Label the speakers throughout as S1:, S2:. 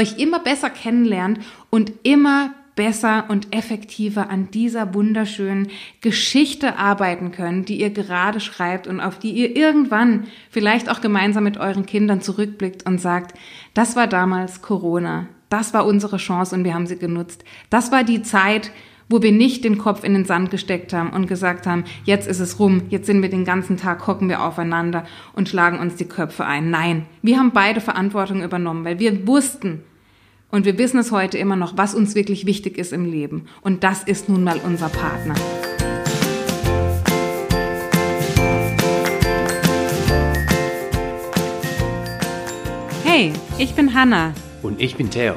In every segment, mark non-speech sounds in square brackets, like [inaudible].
S1: euch immer besser kennenlernt und immer besser und effektiver an dieser wunderschönen Geschichte arbeiten könnt, die ihr gerade schreibt und auf die ihr irgendwann vielleicht auch gemeinsam mit euren Kindern zurückblickt und sagt, das war damals Corona, das war unsere Chance und wir haben sie genutzt. Das war die Zeit, wo wir nicht den Kopf in den Sand gesteckt haben und gesagt haben, jetzt ist es rum, jetzt sind wir den ganzen Tag, hocken wir aufeinander und schlagen uns die Köpfe ein. Nein, wir haben beide Verantwortung übernommen, weil wir wussten und wir wissen es heute immer noch, was uns wirklich wichtig ist im Leben. Und das ist nun mal unser Partner. Hey, ich bin Hanna.
S2: Und ich bin Theo.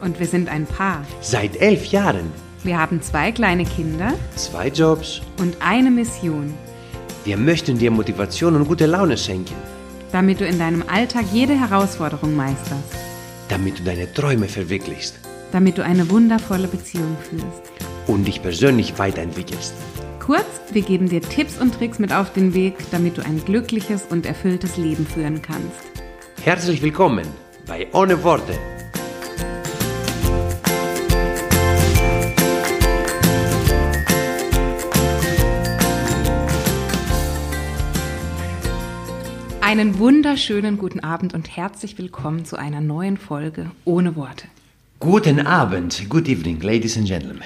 S1: Und wir sind ein Paar.
S2: Seit elf Jahren.
S1: Wir haben zwei kleine Kinder.
S2: Zwei Jobs.
S1: Und eine Mission.
S2: Wir möchten dir Motivation und gute Laune schenken.
S1: Damit du in deinem Alltag jede Herausforderung meisterst.
S2: Damit du deine Träume verwirklichst.
S1: Damit du eine wundervolle Beziehung führst.
S2: Und dich persönlich weiterentwickelst.
S1: Kurz, wir geben dir Tipps und Tricks mit auf den Weg, damit du ein glückliches und erfülltes Leben führen kannst.
S2: Herzlich willkommen bei Ohne Worte
S1: Einen wunderschönen guten Abend und herzlich willkommen zu einer neuen Folge ohne Worte.
S2: Guten Abend, good evening, ladies and gentlemen.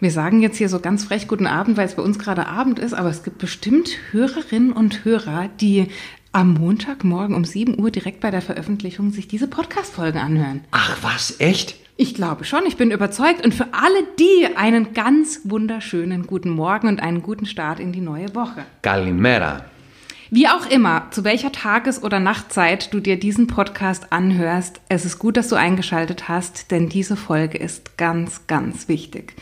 S1: Wir sagen jetzt hier so ganz frech guten Abend, weil es bei uns gerade Abend ist, aber es gibt bestimmt Hörerinnen und Hörer, die am Montagmorgen um 7 Uhr direkt bei der Veröffentlichung sich diese Podcast-Folge anhören.
S2: Ach was, echt?
S1: Ich glaube schon, ich bin überzeugt. Und für alle die einen ganz wunderschönen guten Morgen und einen guten Start in die neue Woche.
S2: Kalimera.
S1: Wie auch immer, zu welcher Tages- oder Nachtzeit du dir diesen Podcast anhörst, es ist gut, dass du eingeschaltet hast, denn diese Folge ist ganz, ganz wichtig.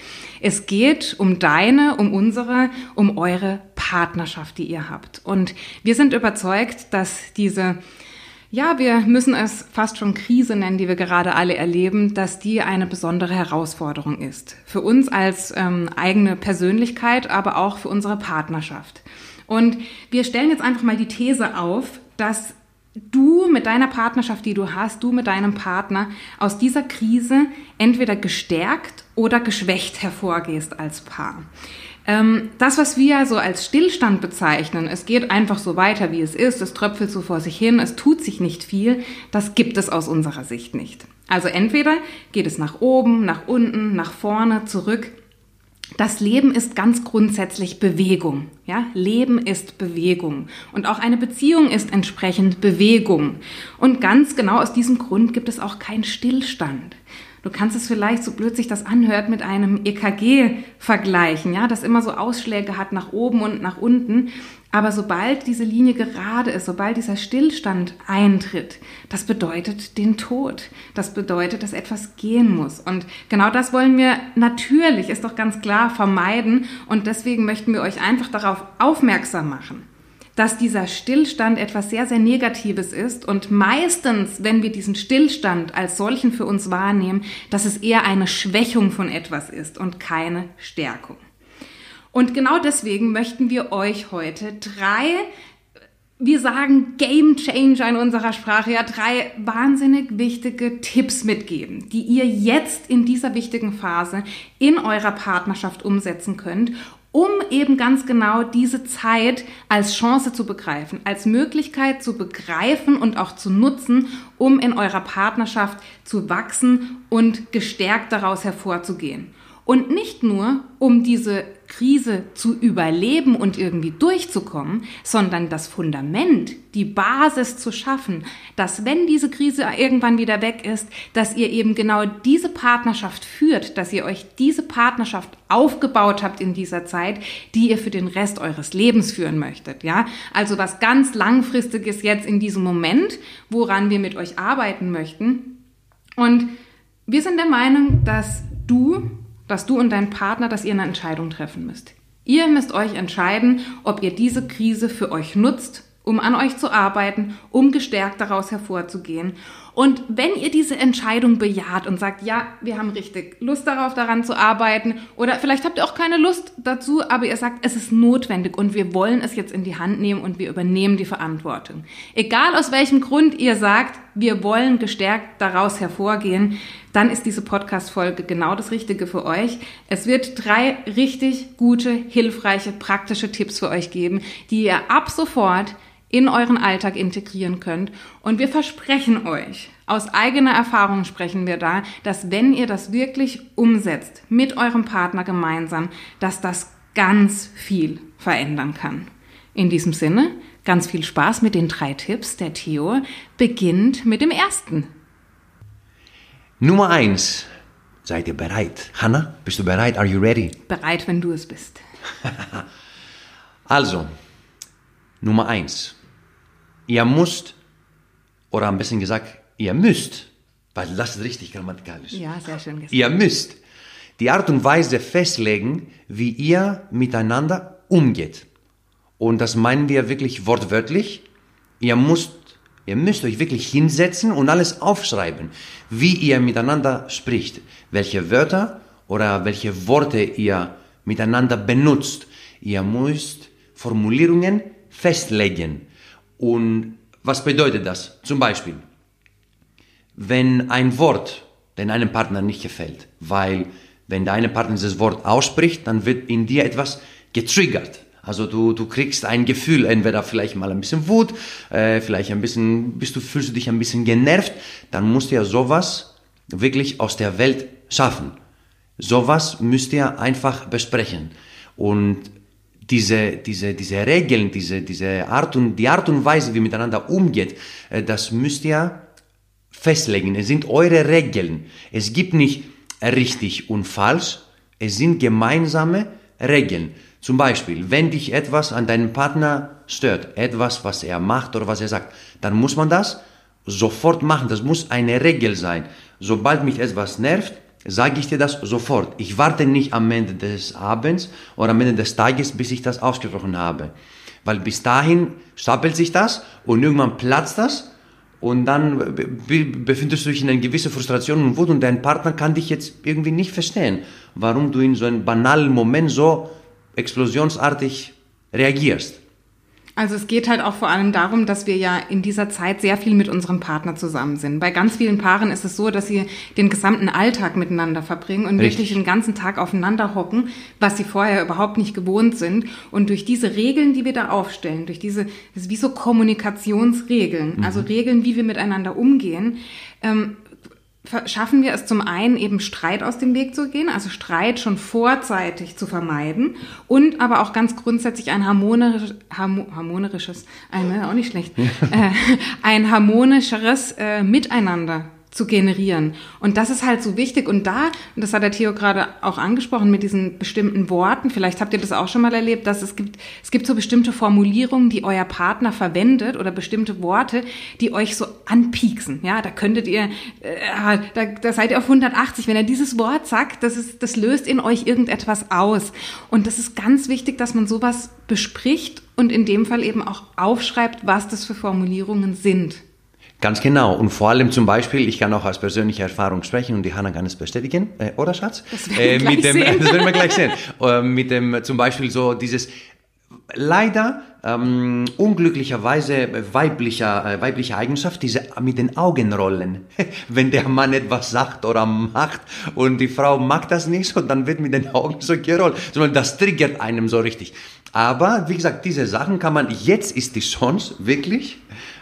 S1: Es geht um deine, um unsere, um eure Partnerschaft, die ihr habt. Und wir sind überzeugt, dass diese ja, wir müssen es fast schon Krise nennen, die wir gerade alle erleben, dass die eine besondere Herausforderung ist. Für uns als ähm, eigene Persönlichkeit, aber auch für unsere Partnerschaft. Und wir stellen jetzt einfach mal die These auf, dass du mit deiner Partnerschaft, die du hast, du mit deinem Partner aus dieser Krise entweder gestärkt oder geschwächt hervorgehst als Paar. Ähm, das, was wir so als Stillstand bezeichnen, es geht einfach so weiter, wie es ist, es tröpfelt so vor sich hin, es tut sich nicht viel, das gibt es aus unserer Sicht nicht. Also entweder geht es nach oben, nach unten, nach vorne, zurück das Leben ist ganz grundsätzlich Bewegung. Ja, Leben ist Bewegung. Und auch eine Beziehung ist entsprechend Bewegung. Und ganz genau aus diesem Grund gibt es auch keinen Stillstand. Du kannst es vielleicht, so blöd sich das anhört, mit einem EKG vergleichen, ja, das immer so Ausschläge hat nach oben und nach unten. Aber sobald diese Linie gerade ist, sobald dieser Stillstand eintritt, das bedeutet den Tod. Das bedeutet, dass etwas gehen muss. Und genau das wollen wir natürlich, ist doch ganz klar, vermeiden. Und deswegen möchten wir euch einfach darauf aufmerksam machen dass dieser Stillstand etwas sehr, sehr Negatives ist und meistens, wenn wir diesen Stillstand als solchen für uns wahrnehmen, dass es eher eine Schwächung von etwas ist und keine Stärkung. Und genau deswegen möchten wir euch heute drei, wir sagen Game Changer in unserer Sprache, ja, drei wahnsinnig wichtige Tipps mitgeben, die ihr jetzt in dieser wichtigen Phase in eurer Partnerschaft umsetzen könnt, um eben ganz genau diese Zeit als Chance zu begreifen, als Möglichkeit zu begreifen und auch zu nutzen, um in eurer Partnerschaft zu wachsen und gestärkt daraus hervorzugehen. Und nicht nur, um diese Krise zu überleben und irgendwie durchzukommen, sondern das Fundament, die Basis zu schaffen, dass wenn diese Krise irgendwann wieder weg ist, dass ihr eben genau diese Partnerschaft führt, dass ihr euch diese Partnerschaft aufgebaut habt in dieser Zeit, die ihr für den Rest eures Lebens führen möchtet, ja? Also was ganz langfristiges jetzt in diesem Moment, woran wir mit euch arbeiten möchten. Und wir sind der Meinung, dass du dass du und dein Partner, dass ihr eine Entscheidung treffen müsst. Ihr müsst euch entscheiden, ob ihr diese Krise für euch nutzt, um an euch zu arbeiten, um gestärkt daraus hervorzugehen. Und wenn ihr diese Entscheidung bejaht und sagt, ja, wir haben richtig Lust darauf, daran zu arbeiten, oder vielleicht habt ihr auch keine Lust dazu, aber ihr sagt, es ist notwendig und wir wollen es jetzt in die Hand nehmen und wir übernehmen die Verantwortung. Egal aus welchem Grund ihr sagt, wir wollen gestärkt daraus hervorgehen, dann ist diese Podcast-Folge genau das Richtige für euch. Es wird drei richtig gute, hilfreiche, praktische Tipps für euch geben, die ihr ab sofort in euren Alltag integrieren könnt. Und wir versprechen euch, aus eigener Erfahrung sprechen wir da, dass wenn ihr das wirklich umsetzt, mit eurem Partner gemeinsam, dass das ganz viel verändern kann. In diesem Sinne, ganz viel Spaß mit den drei Tipps. Der Theo beginnt mit dem ersten.
S2: Nummer eins. Seid ihr bereit? Hanna, bist du bereit? Are you ready?
S1: Bereit, wenn du es bist. [laughs]
S2: Also, Nummer eins. Ihr müsst, oder am besten gesagt, ihr müsst, weil das ist richtig grammatikalisch.
S1: Ja, sehr schön gesagt.
S2: Ihr müsst die Art und Weise festlegen, wie ihr miteinander umgeht. Und das meinen wir wirklich wortwörtlich. Ihr müsst, ihr müsst euch wirklich hinsetzen und alles aufschreiben, wie ihr miteinander spricht, welche Wörter oder welche Worte ihr miteinander benutzt. Ihr müsst Formulierungen festlegen. Und was bedeutet das? Zum Beispiel, wenn ein Wort den einem Partner nicht gefällt, weil wenn der eine Partner dieses Wort ausspricht, dann wird in dir etwas getriggert. Also du, du kriegst ein Gefühl, entweder vielleicht mal ein bisschen Wut, äh, vielleicht ein bisschen, bist du, fühlst du dich ein bisschen genervt, dann musst du ja sowas wirklich aus der Welt schaffen. Sowas müsst ihr einfach besprechen. Und diese, diese, diese Regeln, diese, diese Art und, die Art und Weise, wie miteinander umgeht, äh, das müsst ihr festlegen. Es sind eure Regeln. Es gibt nicht richtig und falsch. Es sind gemeinsame Regeln. Zum Beispiel, wenn dich etwas an deinem Partner stört, etwas, was er macht oder was er sagt, dann muss man das sofort machen. Das muss eine Regel sein. Sobald mich etwas nervt, sage ich dir das sofort. Ich warte nicht am Ende des Abends oder am Ende des Tages, bis ich das ausgesprochen habe. Weil bis dahin stapelt sich das und irgendwann platzt das und dann befindest du dich in einer gewissen Frustration und Wut und dein Partner kann dich jetzt irgendwie nicht verstehen, warum du in so einem banalen Moment so explosionsartig reagierst.
S1: Also es geht halt auch vor allem darum, dass wir ja in dieser Zeit sehr viel mit unserem Partner zusammen sind. Bei ganz vielen Paaren ist es so, dass sie den gesamten Alltag miteinander verbringen und Richtig. wirklich den ganzen Tag aufeinander hocken, was sie vorher überhaupt nicht gewohnt sind. Und durch diese Regeln, die wir da aufstellen, durch diese, das ist wie so Kommunikationsregeln, mhm. also Regeln, wie wir miteinander umgehen, ähm, schaffen wir es zum einen eben Streit aus dem Weg zu gehen, also Streit schon vorzeitig zu vermeiden und aber auch ganz grundsätzlich ein harmonisch, harmonisches, ein, ne, auch nicht schlecht, [laughs] äh, ein harmonischeres äh, Miteinander zu generieren. Und das ist halt so wichtig. Und da, und das hat der Theo gerade auch angesprochen mit diesen bestimmten Worten, vielleicht habt ihr das auch schon mal erlebt, dass es gibt, es gibt so bestimmte Formulierungen, die euer Partner verwendet oder bestimmte Worte, die euch so anpieksen. Ja, da könntet ihr, äh, da, da seid ihr auf 180. Wenn er dieses Wort sagt, das ist, das löst in euch irgendetwas aus. Und das ist ganz wichtig, dass man sowas bespricht und in dem Fall eben auch aufschreibt, was das für Formulierungen sind.
S2: Ganz genau. Und vor allem zum Beispiel, ich kann auch aus persönlicher Erfahrung sprechen und die Hanna kann es bestätigen, äh, oder Schatz?
S1: Das werden, wir äh,
S2: mit dem,
S1: sehen. [laughs]
S2: das werden wir gleich sehen. Äh, mit dem zum Beispiel so dieses leider ähm, unglücklicherweise weiblicher, äh, weibliche Eigenschaft, diese mit den Augenrollen. [laughs] Wenn der Mann etwas sagt oder macht und die Frau mag das nicht so, dann wird mit den Augen so gerollt. Das triggert einem so richtig. Aber wie gesagt, diese Sachen kann man, jetzt ist die Chance wirklich,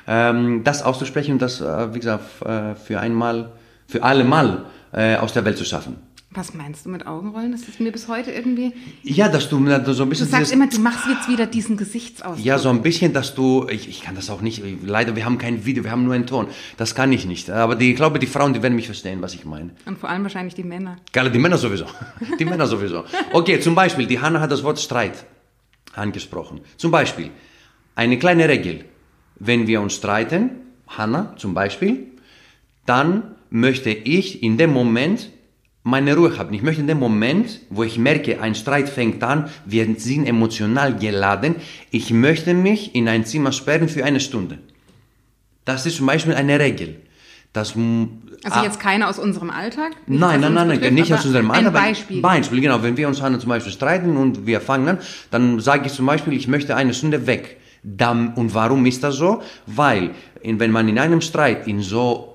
S2: das auszusprechen und das, äh, wie gesagt, äh, für einmal, für alle Mal äh, aus der Welt zu schaffen.
S1: Was meinst du mit Augenrollen? Das ist mir bis heute irgendwie.
S2: Ja, dass du so ein bisschen.
S1: Du sagst immer, du machst jetzt wieder diesen Gesichtsausdruck.
S2: Ja, so ein bisschen, dass du. Ich, ich kann das auch nicht. Leider, wir haben kein Video, wir haben nur einen Ton. Das kann ich nicht. Aber die, ich glaube, die Frauen, die werden mich verstehen, was ich meine.
S1: Und vor allem wahrscheinlich die Männer.
S2: Geil, die Männer sowieso. [laughs] Die Männer sowieso. Okay, zum Beispiel, die Hanna hat das Wort Streit angesprochen. Zum Beispiel, eine kleine Regel. Wenn wir uns streiten, Hanna zum Beispiel, dann möchte ich in dem Moment meine Ruhe haben. Ich möchte in dem Moment, wo ich merke, ein Streit fängt an, wir sind emotional geladen, ich möchte mich in ein Zimmer sperren für eine Stunde. Das ist zum Beispiel eine Regel. Das,
S1: also jetzt keine aus unserem Alltag?
S2: Nein, nein, nein, nein, nicht aus unserem Alltag.
S1: Ein Beispiel.
S2: Beispiel, genau. Wenn wir uns zum Beispiel streiten und wir fangen an, dann sage ich zum Beispiel, ich möchte eine Stunde weg. Und warum ist das so? Weil, wenn man in einem Streit in so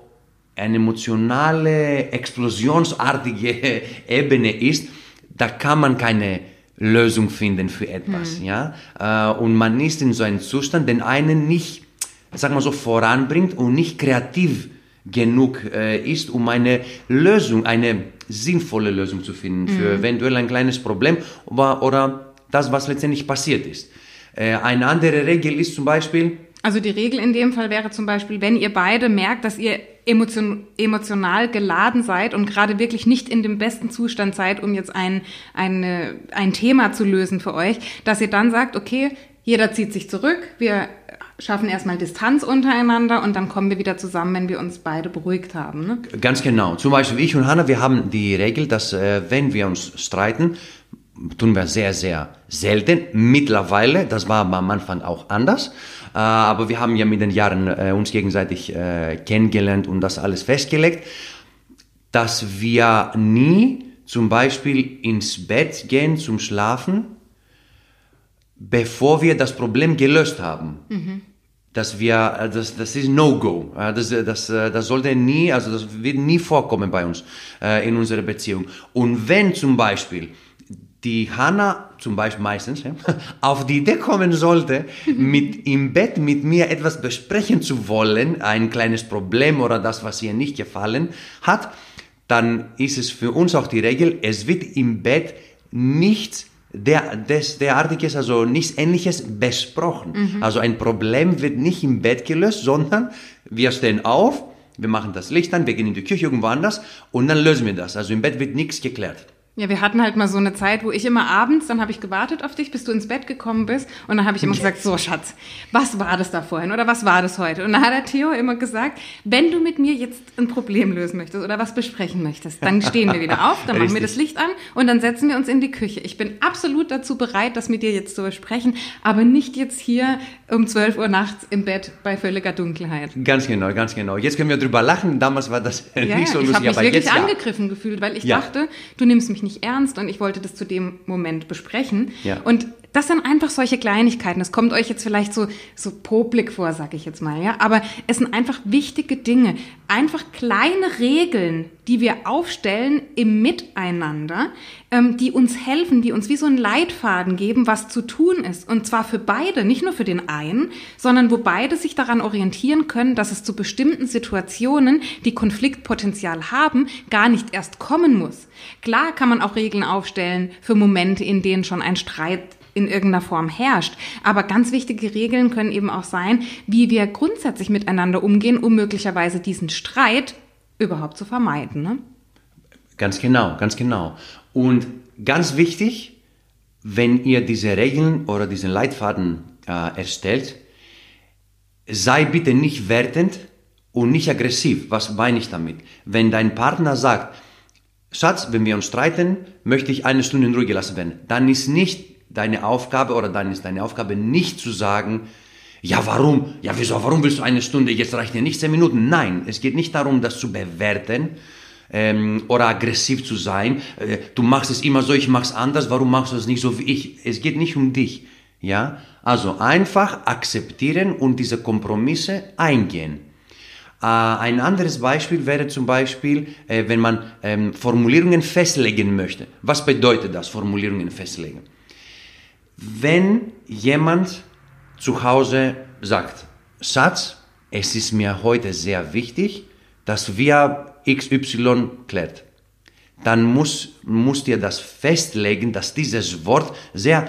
S2: eine emotionale, explosionsartige [laughs] Ebene ist, da kann man keine Lösung finden für etwas, mhm. ja. Äh, und man ist in so einem Zustand, den einen nicht, sag mal so, voranbringt und nicht kreativ genug äh, ist, um eine Lösung, eine sinnvolle Lösung zu finden für mhm. eventuell ein kleines Problem oder, oder das, was letztendlich passiert ist. Äh, eine andere Regel ist zum Beispiel,
S1: also die Regel in dem Fall wäre zum Beispiel, wenn ihr beide merkt, dass ihr emotion, emotional geladen seid und gerade wirklich nicht in dem besten Zustand seid, um jetzt ein, eine, ein Thema zu lösen für euch, dass ihr dann sagt, okay, jeder zieht sich zurück, wir schaffen erstmal Distanz untereinander und dann kommen wir wieder zusammen, wenn wir uns beide beruhigt haben. Ne?
S2: Ganz genau. Zum Beispiel ich und Hanna, wir haben die Regel, dass äh, wenn wir uns streiten, tun wir sehr, sehr selten. Mittlerweile, das war am Anfang auch anders, äh, aber wir haben ja mit den Jahren äh, uns gegenseitig äh, kennengelernt und das alles festgelegt, dass wir nie zum Beispiel ins Bett gehen zum Schlafen, bevor wir das Problem gelöst haben. Mhm dass wir, das, das ist No-Go. Das, das, das sollte nie, also das wird nie vorkommen bei uns in unserer Beziehung. Und wenn zum Beispiel die Hanna, zum Beispiel meistens, ja, [laughs] auf die Idee kommen sollte, mit im Bett mit mir etwas besprechen zu wollen, ein kleines Problem oder das, was ihr nicht gefallen hat, dann ist es für uns auch die Regel, es wird im Bett nichts der, des, derartiges, also nichts Ähnliches besprochen. Mhm. Also ein Problem wird nicht im Bett gelöst, sondern wir stehen auf, wir machen das Licht an, wir gehen in die Küche irgendwo anders und dann lösen wir das. Also im Bett wird nichts geklärt.
S1: Ja, wir hatten halt mal so eine Zeit, wo ich immer abends, dann habe ich gewartet auf dich, bis du ins Bett gekommen bist. Und dann habe ich immer gesagt, so Schatz, was war das da vorhin oder was war das heute? Und dann hat der Theo immer gesagt, wenn du mit mir jetzt ein Problem lösen möchtest oder was besprechen möchtest, dann stehen wir wieder auf, dann [laughs] machen wir das Licht an und dann setzen wir uns in die Küche. Ich bin absolut dazu bereit, das mit dir jetzt zu besprechen, aber nicht jetzt hier um 12 Uhr nachts im Bett bei völliger Dunkelheit.
S2: Ganz genau, ganz genau. Jetzt können wir drüber lachen. Damals war das [laughs] ja, nicht so lustig.
S1: Ich habe mich wirklich angegriffen ja. gefühlt, weil ich ja. dachte, du nimmst mich nicht ernst und ich wollte das zu dem Moment besprechen. Ja. Und das sind einfach solche Kleinigkeiten. Das kommt euch jetzt vielleicht so, so poplig vor, sag ich jetzt mal, ja. Aber es sind einfach wichtige Dinge. Einfach kleine Regeln, die wir aufstellen im Miteinander, ähm, die uns helfen, die uns wie so einen Leitfaden geben, was zu tun ist. Und zwar für beide, nicht nur für den einen, sondern wo beide sich daran orientieren können, dass es zu bestimmten Situationen, die Konfliktpotenzial haben, gar nicht erst kommen muss. Klar kann man auch Regeln aufstellen für Momente, in denen schon ein Streit in irgendeiner Form herrscht. Aber ganz wichtige Regeln können eben auch sein, wie wir grundsätzlich miteinander umgehen, um möglicherweise diesen Streit überhaupt zu vermeiden. Ne?
S2: Ganz genau, ganz genau. Und ganz wichtig, wenn ihr diese Regeln oder diesen Leitfaden äh, erstellt, sei bitte nicht wertend und nicht aggressiv. Was meine ich damit? Wenn dein Partner sagt, Schatz, wenn wir uns streiten, möchte ich eine Stunde in Ruhe gelassen werden, dann ist nicht deine Aufgabe oder dann ist deine Aufgabe nicht zu sagen, ja, warum? Ja, wieso? Warum willst du eine Stunde? Jetzt reicht dir nicht zehn Minuten. Nein, es geht nicht darum, das zu bewerten ähm, oder aggressiv zu sein. Äh, du machst es immer so, ich mach's anders. Warum machst du es nicht so wie ich? Es geht nicht um dich. Ja, also einfach akzeptieren und diese Kompromisse eingehen. Äh, ein anderes Beispiel wäre zum Beispiel, äh, wenn man ähm, Formulierungen festlegen möchte. Was bedeutet das, Formulierungen festlegen? Wenn jemand zu Hause sagt, Schatz, es ist mir heute sehr wichtig, dass wir XY klärt, dann muss, musst ihr das festlegen, dass dieses Wort sehr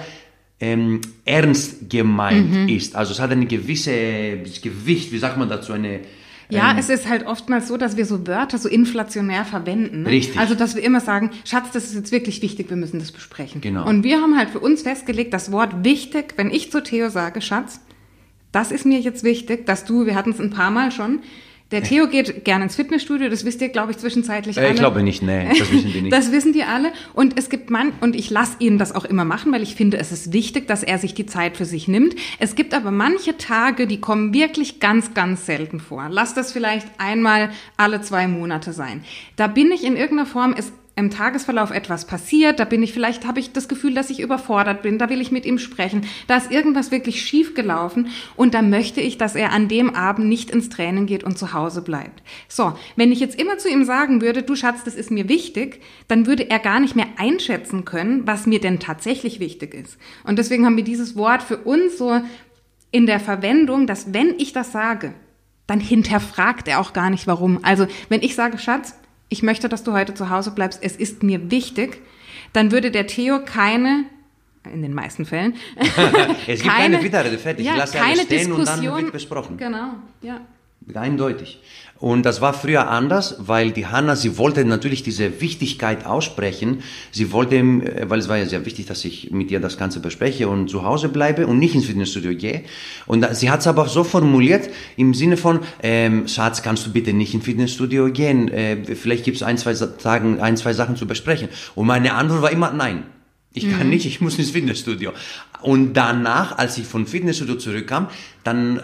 S2: ähm, ernst gemeint mhm. ist. Also es hat ein gewisses Gewicht, wie sagt man dazu, eine
S1: ja, ähm, es ist halt oftmals so, dass wir so Wörter so inflationär verwenden. Ne?
S2: Richtig.
S1: Also, dass wir immer sagen, Schatz, das ist jetzt wirklich wichtig, wir müssen das besprechen.
S2: Genau.
S1: Und wir haben halt für uns festgelegt, das Wort wichtig, wenn ich zu Theo sage, Schatz, das ist mir jetzt wichtig, dass du, wir hatten es ein paar Mal schon, Der Theo geht gerne ins Fitnessstudio, das wisst ihr, glaube ich, zwischenzeitlich
S2: äh,
S1: alle.
S2: Ich glaube nicht, nee, das wissen die [laughs] nicht.
S1: das wissen die alle. Und es gibt man, und ich lasse ihn das auch immer machen, weil ich finde, es ist wichtig, dass er sich die Zeit für sich nimmt. Es gibt aber manche Tage, die kommen wirklich ganz, ganz selten vor. Lass das vielleicht einmal alle zwei Monate sein. Da bin ich in irgendeiner Form, es im Tagesverlauf etwas passiert, da bin ich vielleicht, habe ich das Gefühl, dass ich überfordert bin, da will ich mit ihm sprechen, da ist irgendwas wirklich schief gelaufen und da möchte ich, dass er an dem Abend nicht ins Training geht und zu Hause bleibt. So, wenn ich jetzt immer zu ihm sagen würde, du Schatz, das ist mir wichtig, dann würde er gar nicht mehr einschätzen können, was mir denn tatsächlich wichtig ist. Und deswegen haben wir dieses Wort für uns so in der Verwendung, dass wenn ich das sage, dann hinterfragt er auch gar nicht warum. Also, wenn ich sage, Schatz, ich möchte, dass du heute zu Hause bleibst, es ist mir wichtig, dann würde der Theo keine, in den meisten Fällen, [laughs]
S2: es gibt keine, Widerrede, fertig.
S1: Ja,
S2: ich lasse
S1: keine
S2: alles stehen
S1: Diskussion,
S2: und dann wird besprochen.
S1: Genau, ja.
S2: Eindeutig. Und das war früher anders, weil die Hanna, sie wollte natürlich diese Wichtigkeit aussprechen. Sie wollte, äh, weil es war ja sehr wichtig, dass ich mit ihr das Ganze bespreche und zu Hause bleibe und nicht ins Fitnessstudio gehe. Und sie hat es aber so formuliert im Sinne von, ähm, Schatz, kannst du bitte nicht ins Fitnessstudio gehen? Äh, vielleicht gibt es ein, zwei Tagen, ein, zwei Sachen zu besprechen. Und meine Antwort war immer nein. Ich kann mhm. nicht, ich muss ins Fitnessstudio. Und danach, als ich vom Fitnessstudio zurückkam, dann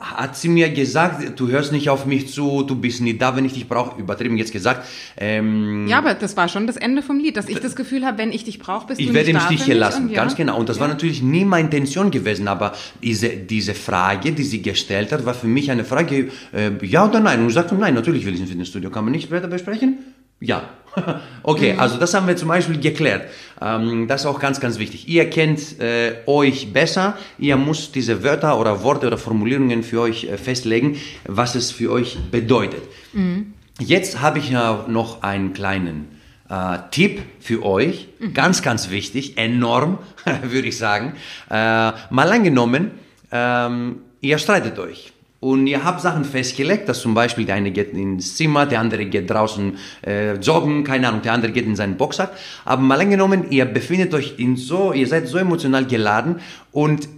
S2: hat sie mir gesagt, du hörst nicht auf mich zu, du bist nie da, wenn ich dich brauche. Übertrieben jetzt gesagt.
S1: Ähm, ja, aber das war schon das Ende vom Lied, dass ich das Gefühl habe, wenn ich dich brauche, bist
S2: ich
S1: du
S2: nicht da.
S1: Ich
S2: werde im Stich hier lassen, ja. ganz genau. Und das ja. war natürlich nie meine Intention gewesen, aber diese, diese Frage, die sie gestellt hat, war für mich eine Frage, äh, ja oder nein? Und ich sagte, nein, natürlich will ich ins Fitnessstudio. Kann man nicht später besprechen? Ja. [laughs] okay, mhm. also das haben wir zum Beispiel geklärt. Ähm, das ist auch ganz, ganz wichtig. Ihr kennt äh, euch besser. Ihr müsst diese Wörter oder Worte oder Formulierungen für euch äh, festlegen, was es für euch bedeutet. Mhm. Jetzt habe ich ja noch einen kleinen äh, Tipp für euch. Mhm. Ganz, ganz wichtig. Enorm, [laughs] würde ich sagen. Äh, mal angenommen, ähm, ihr streitet euch. Und ihr habt Sachen festgelegt, dass zum Beispiel der eine geht ins Zimmer, der andere geht draußen äh, joggen, keine Ahnung, der andere geht in seinen Boxsack. Aber mal angenommen, ihr befindet euch in so, ihr seid so emotional geladen und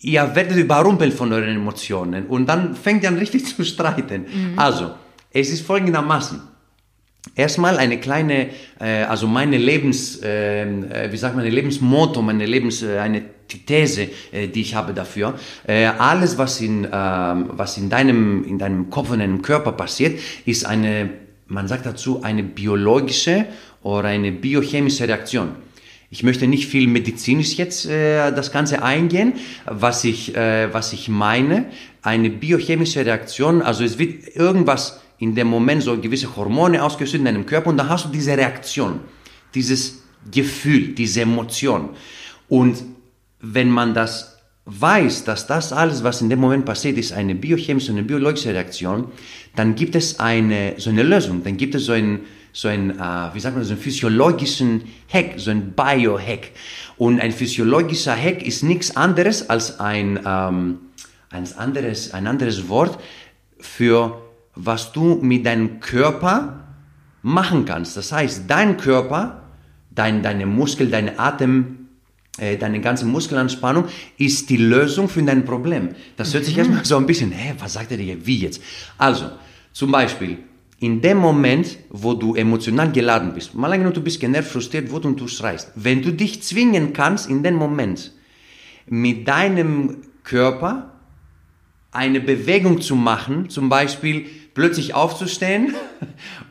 S2: ihr werdet überrumpelt von euren Emotionen und dann fängt ihr an [laughs] richtig zu streiten. Mhm. Also, es ist folgendermaßen. Erstmal eine kleine, äh, also meine Lebens, ähm, äh, wie sagt man, Lebensmotto, meine Lebens, äh, eine These, äh, die ich habe dafür. Äh, alles, was in, äh, was in deinem, in deinem Kopf und deinem Körper passiert, ist eine, man sagt dazu, eine biologische oder eine biochemische Reaktion. Ich möchte nicht viel medizinisch jetzt äh, das Ganze eingehen. Was ich, äh, was ich meine, eine biochemische Reaktion, also es wird irgendwas in dem Moment so gewisse Hormone ausgeschüttet in deinem Körper und dann hast du diese Reaktion, dieses Gefühl, diese Emotion. Und wenn man das weiß, dass das alles, was in dem Moment passiert, ist eine biochemische eine biologische Reaktion, dann gibt es eine, so eine Lösung, dann gibt es so ein, so ein, äh, wie sagt man, so einen physiologischen Hack, so ein Biohack. Und ein physiologischer Hack ist nichts anderes als ein, ähm, ein, anderes, ein anderes Wort für was du mit deinem Körper machen kannst. Das heißt, dein Körper, dein, deine Muskel, dein Atem, äh, deine ganze Muskelanspannung ist die Lösung für dein Problem. Das hört sich mhm. erstmal so ein bisschen, hä, was sagt er dir, wie jetzt? Also, zum Beispiel, in dem Moment, wo du emotional geladen bist, mal angenommen, du bist genervt, frustriert, wut und du schreist, wenn du dich zwingen kannst, in dem Moment mit deinem Körper eine Bewegung zu machen, zum Beispiel plötzlich aufzustehen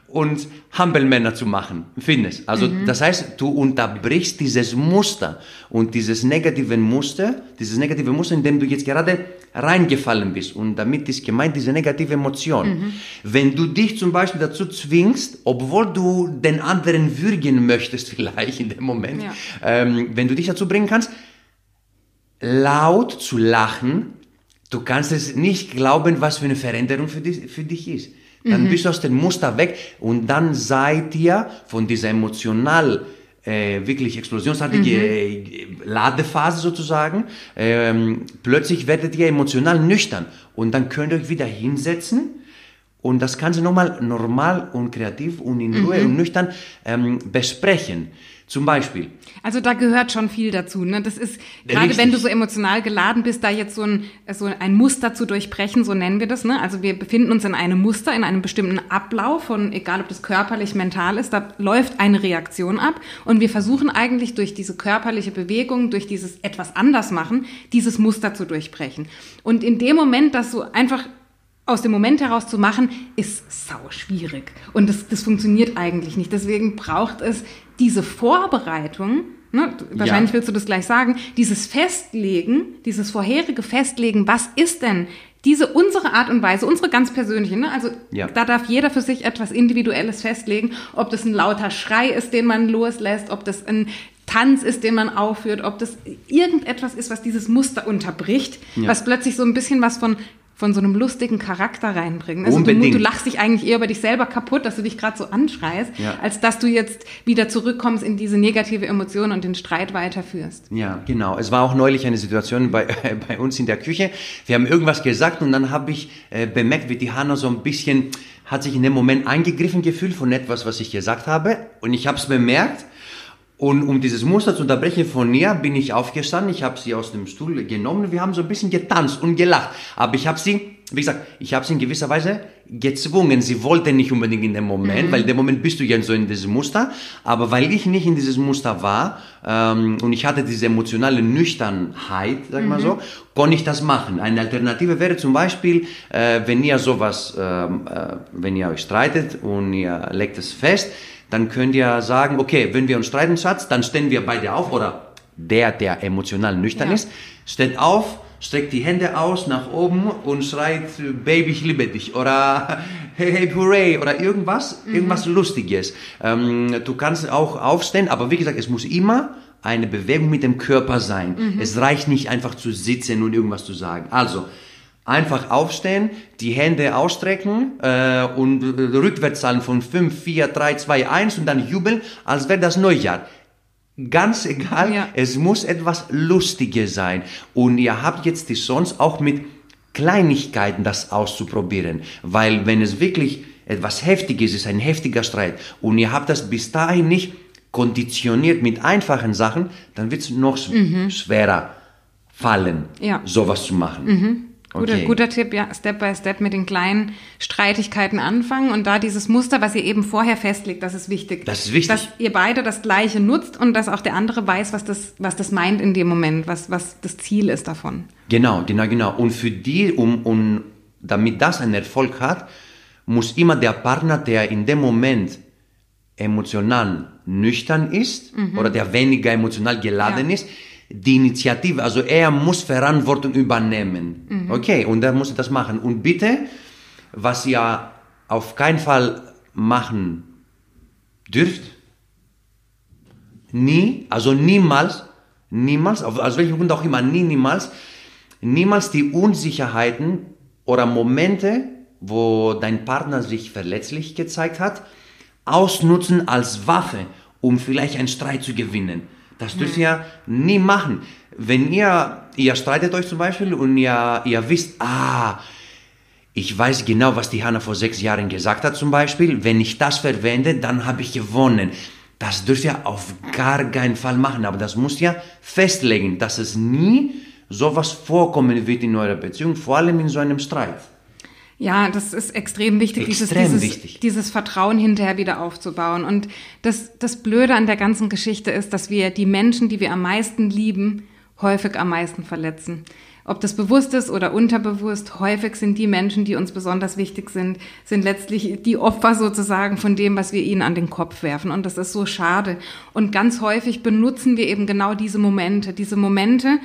S2: und Hampelmänner zu machen, findest. Also mhm. das heißt, du unterbrichst dieses Muster und dieses negative Muster, dieses negative Muster, in dem du jetzt gerade reingefallen bist. Und damit ist gemeint diese negative Emotion. Mhm. Wenn du dich zum Beispiel dazu zwingst, obwohl du den anderen würgen möchtest [laughs] vielleicht in dem Moment, ja. ähm, wenn du dich dazu bringen kannst, laut zu lachen, Du kannst es nicht glauben, was für eine Veränderung für dich, für dich ist. Dann mhm. bist du aus dem Muster weg und dann seid ihr von dieser emotional äh, wirklich explosionsartige mhm. äh, Ladephase sozusagen, ähm, plötzlich werdet ihr emotional nüchtern und dann könnt ihr euch wieder hinsetzen und das Ganze nochmal normal und kreativ und in Ruhe mhm. und nüchtern ähm, besprechen. Zum Beispiel.
S1: Also da gehört schon viel dazu. Ne? Das ist, gerade
S2: Richtig.
S1: wenn du so emotional geladen bist, da jetzt so ein, so ein Muster zu durchbrechen, so nennen wir das. Ne? Also wir befinden uns in einem Muster, in einem bestimmten Ablauf von, egal ob das körperlich, mental ist, da läuft eine Reaktion ab. Und wir versuchen eigentlich durch diese körperliche Bewegung, durch dieses etwas anders machen, dieses Muster zu durchbrechen. Und in dem Moment, dass du einfach aus dem Moment heraus zu machen, ist sau schwierig. Und das, das funktioniert eigentlich nicht. Deswegen braucht es diese Vorbereitung, ne, wahrscheinlich
S2: Ja.
S1: willst du das gleich sagen, dieses Festlegen, dieses vorherige Festlegen, was ist denn diese unsere Art und Weise, unsere ganz persönliche, ne? also
S2: Ja.
S1: da darf jeder für sich etwas Individuelles festlegen, ob das ein lauter Schrei ist, den man loslässt, ob das ein Tanz ist, den man aufführt, ob das irgendetwas ist, was dieses Muster unterbricht,
S2: Ja.
S1: was plötzlich so ein bisschen was von von so einem lustigen Charakter reinbringen. Also du, du lachst dich eigentlich eher über dich selber kaputt, dass du dich gerade so anschreist,
S2: Ja.
S1: als dass du jetzt wieder zurückkommst in diese negative Emotion und den Streit weiterführst.
S2: Ja, genau. Es war auch neulich eine Situation bei, [laughs] bei uns in der Küche. Wir haben irgendwas gesagt und dann habe ich äh, bemerkt, wie die Hanna so ein bisschen, hat sich in dem Moment eingegriffen gefühlt von etwas, was ich gesagt habe. Und ich habe es bemerkt. Und um dieses Muster zu unterbrechen von ihr, bin ich aufgestanden, ich habe sie aus dem Stuhl genommen, wir haben so ein bisschen getanzt und gelacht. Aber ich habe sie, wie gesagt, ich habe sie in gewisser Weise gezwungen. Sie wollte nicht unbedingt in dem Moment, weil in dem Moment bist du ja so in diesem Muster. Aber weil ich nicht in dieses Muster war ähm, und ich hatte diese emotionale Nüchternheit, sag mal so, konnte ich das machen. Eine Alternative wäre zum Beispiel, äh, wenn ihr sowas, ähm, äh, wenn ihr euch streitet und ihr legt es fest, dann könnt ihr sagen, okay, wenn wir uns streiten, Schatz, dann stehen wir beide auf oder der, der emotional nüchtern
S1: Ja.
S2: ist, steht auf, streckt die Hände aus nach oben und schreit, Baby, ich liebe dich oder [laughs] hey, hey, hooray oder irgendwas, irgendwas Lustiges. Ähm, du kannst auch aufstehen, aber wie gesagt, es muss immer eine Bewegung mit dem Körper sein. Es reicht nicht einfach zu sitzen und irgendwas zu sagen. Also, Einfach aufstehen, die Hände ausstrecken äh, und äh, rückwärts zahlen von 5, 4, 3, 2, 1 und dann jubeln, als wäre das Neujahr. Ganz egal,
S1: Ja.
S2: es muss etwas Lustiges sein. Und ihr habt jetzt die Chance, auch mit Kleinigkeiten das auszuprobieren. Weil wenn es wirklich etwas Heftiges ist, ein heftiger Streit, und ihr habt das bis dahin nicht konditioniert mit einfachen Sachen, dann wird es noch schwerer fallen,
S1: Ja.
S2: sowas zu machen.
S1: Guter,
S2: Okay.
S1: guter Tipp, ja, Step by Step mit den kleinen Streitigkeiten anfangen und da dieses Muster, was ihr eben vorher festlegt, das ist wichtig.
S2: Das ist wichtig.
S1: Dass ihr beide das Gleiche nutzt und dass auch der andere weiß, was das, was das meint in dem Moment, was, was das Ziel ist davon.
S2: Genau, genau, genau. Und für die, um, um, damit das einen Erfolg hat, muss immer der Partner, der in dem Moment emotional nüchtern ist oder der weniger emotional geladen
S1: Ja.
S2: ist, die Initiative, also er muss Verantwortung übernehmen. Okay, und er muss das machen. Und bitte, was ihr auf keinen Fall machen dürft, nie, also niemals, niemals, aus welchem Grund auch immer, nie, niemals, niemals die Unsicherheiten oder Momente, wo dein Partner sich verletzlich gezeigt hat, ausnutzen als Waffe, um vielleicht einen Streit zu gewinnen. Das dürft ihr nie machen. Wenn ihr, ihr streitet euch zum Beispiel und ihr, ihr wisst, ah, ich weiß genau, was die Hanna vor sechs Jahren gesagt hat zum Beispiel. Wenn ich das verwende, dann habe ich gewonnen. Das dürft ihr auf gar keinen Fall machen, aber das müsst ihr festlegen, dass es nie sowas vorkommen wird in eurer Beziehung, vor allem in so einem Streit.
S1: Ja, das ist extrem wichtig,
S2: Extrem
S1: dieses, dieses,
S2: wichtig.
S1: dieses Vertrauen hinterher wieder aufzubauen. Und das, das Blöde an der ganzen Geschichte ist, dass wir die Menschen, die wir am meisten lieben, häufig am meisten verletzen. Ob das bewusst ist oder unterbewusst, häufig sind die Menschen, die uns besonders wichtig sind, sind letztlich die Opfer sozusagen von dem, was wir ihnen an den Kopf werfen. Und das ist so schade. Und ganz häufig benutzen wir eben genau diese Momente, diese Momente,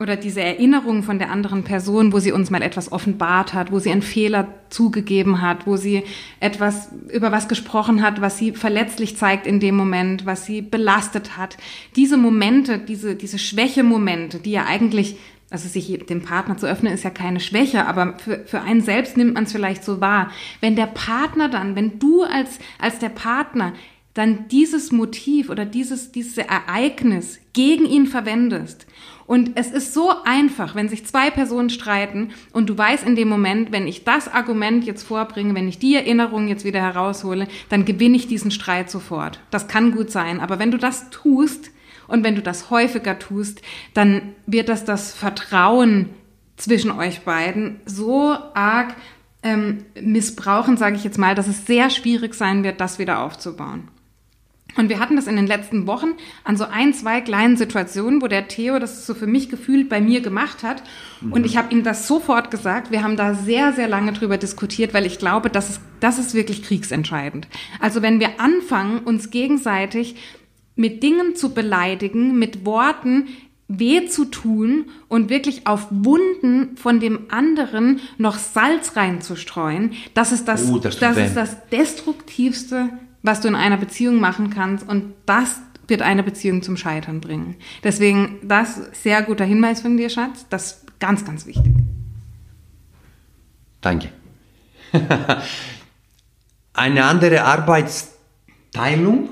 S1: oder diese Erinnerung von der anderen Person, wo sie uns mal etwas offenbart hat, wo sie einen Fehler zugegeben hat, wo sie etwas über was gesprochen hat, was sie verletzlich zeigt in dem Moment, was sie belastet hat. Diese Momente, diese, diese Schwächemomente, die ja eigentlich, also sich dem Partner zu öffnen, ist ja keine Schwäche, aber für, für einen selbst nimmt man es vielleicht so wahr. Wenn der Partner dann, wenn du als, als der Partner dann dieses Motiv oder dieses, dieses Ereignis gegen ihn verwendest. Und es ist so einfach, wenn sich zwei Personen streiten und du weißt in dem Moment, wenn ich das Argument jetzt vorbringe, wenn ich die Erinnerung jetzt wieder heraushole, dann gewinne ich diesen Streit sofort. Das kann gut sein. Aber wenn du das tust und wenn du das häufiger tust, dann wird das das Vertrauen zwischen euch beiden so arg ähm, missbrauchen, sage ich jetzt mal, dass es sehr schwierig sein wird, das wieder aufzubauen. Und wir hatten das in den letzten Wochen an so ein, zwei kleinen Situationen, wo der Theo das so für mich gefühlt bei mir gemacht hat. Mhm. Und ich habe ihm das sofort gesagt. Wir haben da sehr, sehr lange drüber diskutiert, weil ich glaube, das ist, das ist wirklich kriegsentscheidend. Also wenn wir anfangen, uns gegenseitig mit Dingen zu beleidigen, mit Worten, weh zu tun und wirklich auf Wunden von dem anderen noch Salz reinzustreuen, das ist das, oh, das, das ist das destruktivste was du in einer Beziehung machen kannst und das wird eine Beziehung zum Scheitern bringen. Deswegen, das sehr guter Hinweis von dir, Schatz. Das ist ganz, ganz wichtig.
S2: Danke. [laughs] Eine andere Arbeitsteilung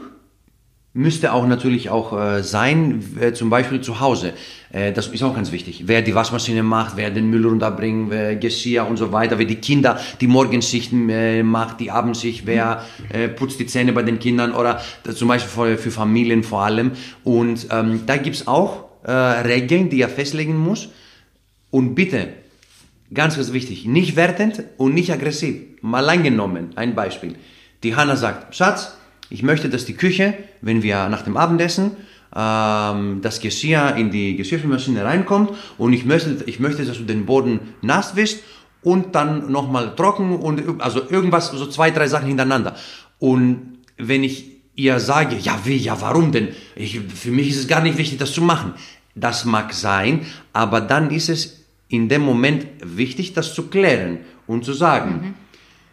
S2: müsste auch natürlich auch äh, sein, zum Beispiel zu Hause. Äh, das ist auch ganz wichtig. Wer die Waschmaschine macht, wer den Müll runterbringt, wer Geschirr und so weiter, wer die Kinder die Morgenschichten äh, macht, die Abendschicht, wer äh, putzt die Zähne bei den Kindern oder zum Beispiel für, Familien vor allem. Und ähm, da gibt's auch äh, Regeln, die er festlegen muss. Und bitte, ganz, ganz wichtig, nicht wertend und nicht aggressiv. Mal angenommen, ein Beispiel. Die Hanna sagt, Schatz, ich möchte, dass die Küche, wenn wir nach dem Abendessen ähm, das Geschirr in die Geschirrspülmaschine reinkommt und ich möchte, ich möchte, dass du den Boden nass wischst und dann nochmal trocken und also irgendwas, so zwei, drei Sachen hintereinander. Und wenn ich ihr sage, ja wie, ja warum denn? Ich, für mich ist es gar nicht wichtig, das zu machen. Das mag sein, aber dann ist es in dem Moment wichtig, das zu klären und zu sagen, mhm.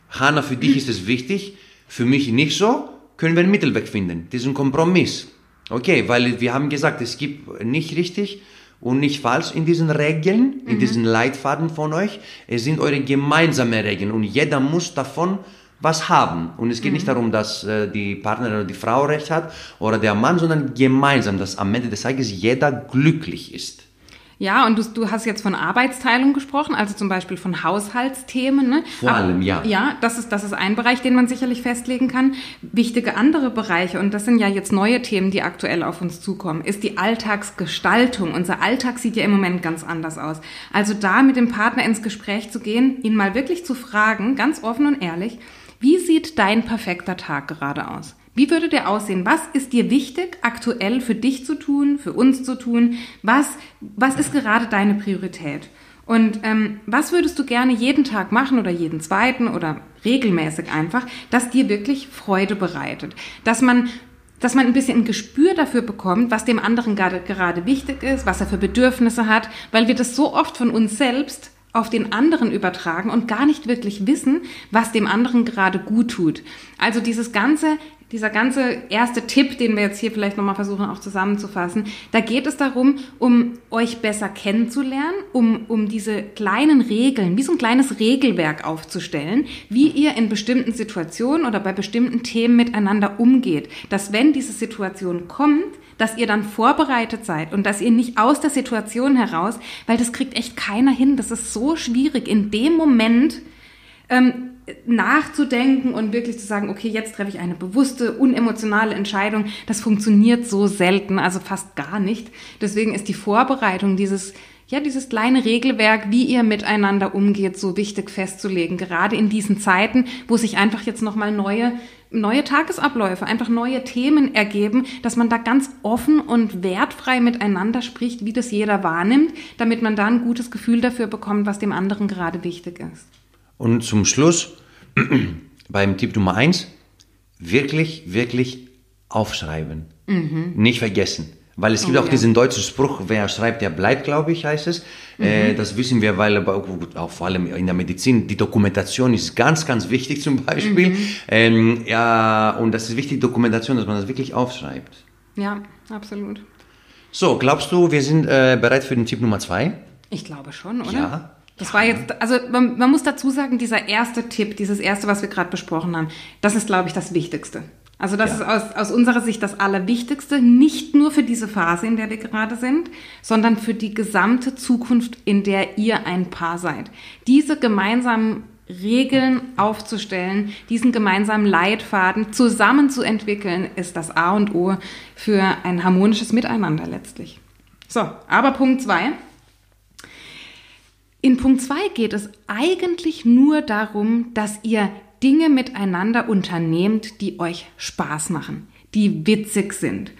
S2: Hanna, für dich ist es wichtig, für mich nicht so, können wir einen Mittelweg finden, diesen Kompromiss. Okay, weil wir haben gesagt, es gibt nicht richtig und nicht falsch in diesen Regeln, in mhm. diesen Leitfaden von euch. Es sind eure gemeinsamen Regeln und jeder muss davon was haben. Und es geht mhm. nicht darum, dass äh, die Partnerin oder die Frau recht hat oder der Mann, sondern gemeinsam, dass am Ende des Tages jeder glücklich ist.
S1: Ja, und du, du hast jetzt von Arbeitsteilung gesprochen, also zum Beispiel von Haushaltsthemen. Ne?
S2: Vor Aber, allem, ja.
S1: Ja, das ist, das ist ein Bereich, den man sicherlich festlegen kann. Wichtige andere Bereiche, und das sind ja jetzt neue Themen, die aktuell auf uns zukommen, ist die Alltagsgestaltung. Unser Alltag sieht ja im Moment ganz anders aus. Also da mit dem Partner ins Gespräch zu gehen, ihn mal wirklich zu fragen, ganz offen und ehrlich, wie sieht dein perfekter Tag gerade aus? Wie würde der aussehen? Was ist dir wichtig, aktuell für dich zu tun, für uns zu tun? Was, was ist gerade deine Priorität? Und ähm, was würdest du gerne jeden Tag machen oder jeden zweiten oder regelmäßig einfach, dass dir wirklich Freude bereitet? Dass man dass man ein bisschen ein Gespür dafür bekommt, was dem anderen gerade, gerade wichtig ist, was er für Bedürfnisse hat, weil wir das so oft von uns selbst auf den anderen übertragen und gar nicht wirklich wissen, was dem anderen gerade gut tut. Also dieses ganze dieser ganze erste Tipp, den wir jetzt hier vielleicht nochmal versuchen auch zusammenzufassen, da geht es darum, um euch besser kennenzulernen, um, um diese kleinen Regeln, wie so ein kleines Regelwerk aufzustellen, wie ihr in bestimmten Situationen oder bei bestimmten Themen miteinander umgeht. Dass wenn diese Situation kommt, dass ihr dann vorbereitet seid und dass ihr nicht aus der Situation heraus, weil das kriegt echt keiner hin, das ist so schwierig in dem Moment, ähm, nachzudenken und wirklich zu sagen, okay, jetzt treffe ich eine bewusste, unemotionale Entscheidung, das funktioniert so selten, also fast gar nicht. Deswegen ist die Vorbereitung dieses ja, dieses kleine Regelwerk, wie ihr miteinander umgeht, so wichtig festzulegen, gerade in diesen Zeiten, wo sich einfach jetzt nochmal neue, neue Tagesabläufe, einfach neue Themen ergeben, dass man da ganz offen und wertfrei miteinander spricht, wie das jeder wahrnimmt, damit man da ein gutes Gefühl dafür bekommt, was dem anderen gerade wichtig ist.
S2: Und zum Schluss [clears throat] beim Tipp Nummer eins wirklich, wirklich aufschreiben. Mhm. Nicht vergessen. Weil es gibt oh, auch ja. diesen deutschen Spruch, wer schreibt, der bleibt, glaube ich, heißt es. Mhm. Äh, das wissen wir, weil aber auch vor allem in der Medizin, die Dokumentation ist ganz, ganz wichtig zum Beispiel. Mhm. Ähm, ja, und das ist wichtig, Dokumentation, dass man das wirklich aufschreibt.
S1: Ja, absolut.
S2: So, glaubst du, wir sind äh, bereit für den Tipp Nummer zwei?
S1: Ich glaube schon, oder? Ja. Das war jetzt, also man, man, muss dazu sagen, dieser erste Tipp, dieses erste, was wir gerade besprochen haben, das ist, glaube ich, das Wichtigste. Also das
S2: Ja.
S1: ist aus, aus unserer Sicht das Allerwichtigste, nicht nur für diese Phase, in der wir gerade sind, sondern für die gesamte Zukunft, in der ihr ein Paar seid. Diese gemeinsamen Regeln aufzustellen, diesen gemeinsamen Leitfaden zusammen zu entwickeln, ist das A und O für ein harmonisches Miteinander letztlich. So, aber Punkt zwei. In Punkt 2 geht es eigentlich nur darum, dass ihr Dinge miteinander unternehmt, die euch Spaß machen, die witzig sind.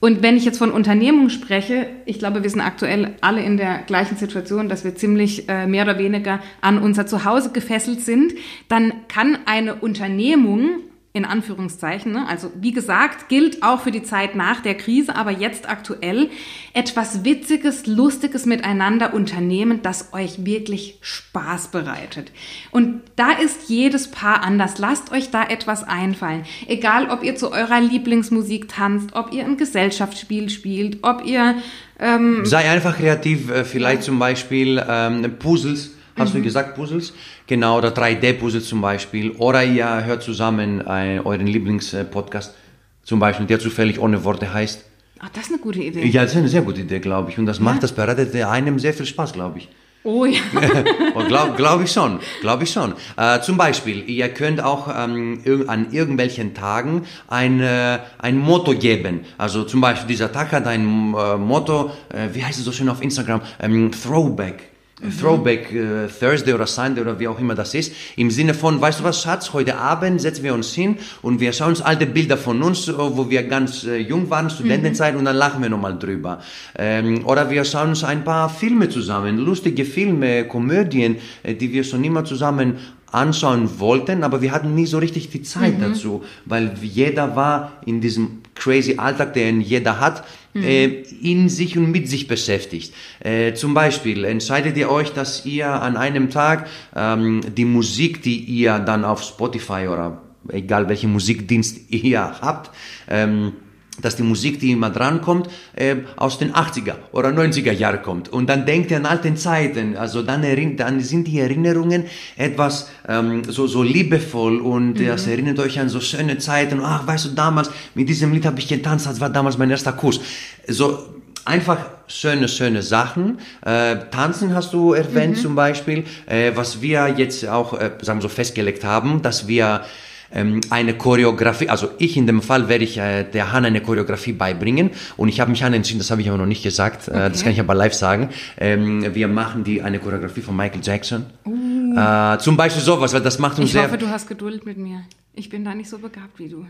S1: Und wenn ich jetzt von Unternehmung spreche, ich glaube, wir sind aktuell alle in der gleichen Situation, dass wir ziemlich äh, mehr oder weniger an unser Zuhause gefesselt sind, dann kann eine Unternehmung in Anführungszeichen, ne? also wie gesagt, gilt auch für die Zeit nach der Krise, aber jetzt aktuell etwas Witziges, Lustiges miteinander unternehmen, das euch wirklich Spaß bereitet. Und da ist jedes Paar anders. Lasst euch da etwas einfallen. Egal, ob ihr zu eurer Lieblingsmusik tanzt, ob ihr ein Gesellschaftsspiel spielt, ob ihr ähm,
S2: Sei einfach kreativ, äh, vielleicht zum Beispiel ähm, Puzzles. Hast
S1: Mhm.
S2: du gesagt Puzzles? Genau, oder 3D-Puzzles zum Beispiel. Oder ihr hört zusammen ein, euren Lieblingspodcast, zum Beispiel, der zufällig ohne Worte heißt.
S1: Ach, das ist eine gute Idee.
S2: Ja, das ist eine sehr gute Idee, glaube ich. Und das macht, das bereitet einem sehr viel Spaß, glaube ich.
S1: Oh ja. [laughs]
S2: Und glaube glaub ich schon, glaube ich schon. Äh, zum Beispiel, ihr könnt auch ähm, irg- an irgendwelchen Tagen ein, äh, ein Motto geben. Also zum Beispiel, dieser Tag hat ein äh, Motto, äh, wie heißt es so schön auf Instagram? Ähm, Throwback. Throwback äh, Thursday oder Sunday oder wie auch immer das ist. Im Sinne von, weißt du was, Schatz, heute Abend setzen wir uns hin und wir schauen uns alte Bilder von uns, äh, wo wir ganz äh, jung waren, Studentenzeit, und dann lachen wir nochmal drüber. Ähm, oder wir schauen uns ein paar Filme zusammen, lustige Filme, Komödien, äh, die wir schon immer zusammen anschauen wollten, aber wir hatten nie so richtig die Zeit dazu, weil jeder war in diesem crazy Alltag, den jeder hat, äh, in sich und mit sich beschäftigt. Äh, zum Beispiel entscheidet ihr euch, dass ihr an einem Tag ähm, die Musik, die ihr dann auf Spotify oder egal welchen Musikdienst [laughs] ihr habt, ähm, dass die Musik, die immer drankommt, äh, aus den 80er oder 90er Jahren kommt. Und dann denkt ihr an alten Zeiten. Also dann, dann sind die Erinnerungen etwas ähm, so, so liebevoll und das erinnert euch an so schöne Zeiten. Ach, weißt du, damals mit diesem Lied habe ich getanzt, das war damals mein erster Kuss. So einfach schöne, schöne Sachen. Äh, Tanzen hast du erwähnt zum Beispiel, äh, was wir jetzt auch, äh, sagen wir so, festgelegt haben, dass wir ähm, eine Choreografie, also ich in dem Fall werde ich äh, der Hanna eine Choreografie beibringen und ich habe mich an entschieden, das habe ich aber noch nicht gesagt, äh, das kann ich aber live sagen. Ähm, wir machen die eine Choreografie von Michael Jackson. Äh, zum Beispiel sowas, weil das macht uns
S1: Ich
S2: sehr.
S1: hoffe, du hast Geduld mit mir. Ich bin da nicht so begabt wie du.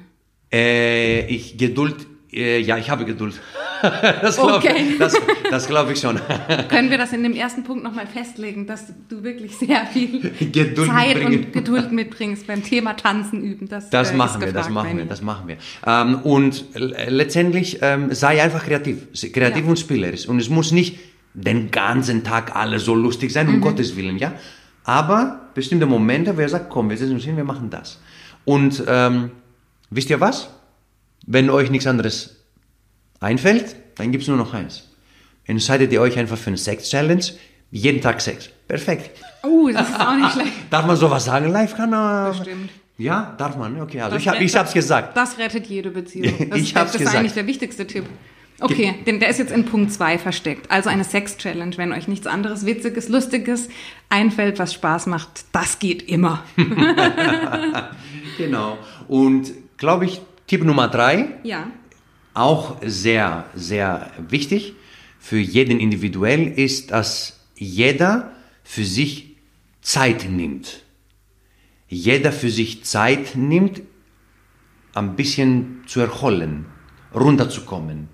S2: Äh, ich Geduld, ja, ich habe Geduld. [laughs] das glaube
S1: Okay.
S2: das, das glaub ich schon. [laughs]
S1: Können wir das in dem ersten Punkt nochmal festlegen, dass du wirklich sehr viel
S2: Geduld
S1: Zeit
S2: mitbringen.
S1: und Geduld mitbringst beim Thema Tanzen üben? Das,
S2: Das
S1: äh,
S2: machen wir, das machen wir, das machen wir. Ähm, und letztendlich ähm, sei einfach kreativ, kreativ
S1: Ja.
S2: und spielerisch. Und es muss nicht den ganzen Tag alles so lustig sein,
S1: Mhm.
S2: um Gottes Willen, ja. Aber bestimmte Momente, wo er sagt, komm, wir setzen uns hin, wir machen das. Und ähm, wisst ihr was? Wenn euch nichts anderes einfällt, dann gibt es nur noch eins. Entscheidet ihr euch einfach für eine Sex-Challenge, jeden Tag Sex. Perfekt.
S1: Oh, das ist auch nicht [laughs] schlecht.
S2: Darf man sowas sagen? Live kann er.
S1: Bestimmt.
S2: Ja, darf man. Okay, also
S1: Das
S2: ich, hab, ich hab's gesagt.
S1: Das rettet jede Beziehung. [laughs] Das,
S2: Ich hab's
S1: das ist eigentlich der wichtigste Tipp. Okay, denn der ist jetzt in Punkt 2 versteckt. Also eine Sex-Challenge, wenn euch nichts anderes Witziges, Lustiges einfällt, was Spaß macht, das geht immer. [laughs]
S2: Genau. Und glaube ich, Tipp Nummer drei,
S1: Ja.
S2: auch sehr, sehr wichtig für jeden individuell, ist, dass jeder für sich Zeit nimmt. Jeder für sich Zeit nimmt, ein bisschen zu erholen, runterzukommen.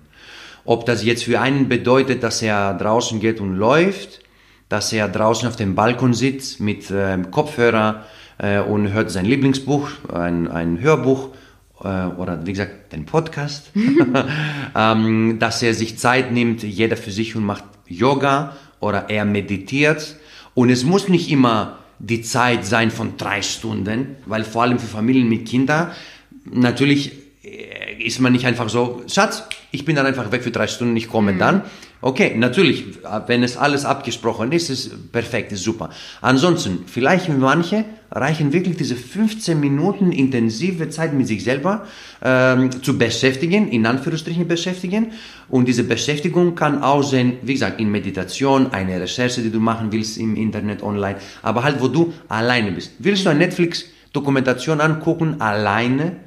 S2: Ob das jetzt für einen bedeutet, dass er draußen geht und läuft, dass er draußen auf dem Balkon sitzt mit ähm, Kopfhörer äh, und hört sein Lieblingsbuch, ein, ein Hörbuch äh, oder wie gesagt den Podcast, [laughs] ähm, dass er sich Zeit nimmt, jeder für sich und macht Yoga oder er meditiert. Und es muss nicht immer die Zeit sein von drei Stunden, weil vor allem für Familien mit Kindern natürlich äh, ist man nicht einfach so, Schatz, ich bin dann einfach weg für drei Stunden, ich komme dann. Okay, natürlich, wenn es alles abgesprochen ist, ist perfekt, ist super. Ansonsten, vielleicht manche reichen wirklich diese 15 Minuten intensive Zeit mit sich selber ähm, zu beschäftigen, in Anführungsstrichen beschäftigen. Und diese Beschäftigung kann aussehen, wie gesagt, in Meditation, eine Recherche, die du machen willst im Internet, online, aber halt, wo du alleine bist. Willst du eine Netflix-Dokumentation angucken, alleine,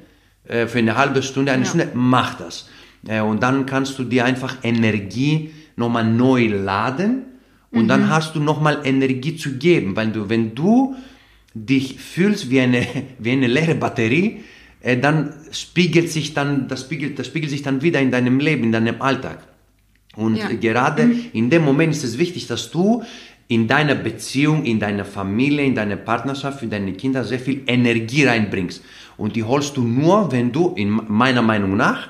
S2: äh, für eine halbe Stunde, eine
S1: Ja.
S2: Stunde, mach das. Äh, und dann kannst du dir einfach Energie nochmal neu laden und dann hast du nochmal Energie zu geben, weil du, wenn du dich fühlst wie eine, [laughs] wie eine leere Batterie, äh, dann spiegelt sich dann, das spiegelt, das spiegelt sich dann wieder in deinem Leben, in deinem Alltag. Und
S1: Ja.
S2: gerade in dem Moment ist es wichtig, dass du in deiner Beziehung, in deiner Familie, in deiner Partnerschaft, für deine Kinder sehr viel Energie reinbringst. Und die holst du nur, wenn du, in meiner Meinung nach,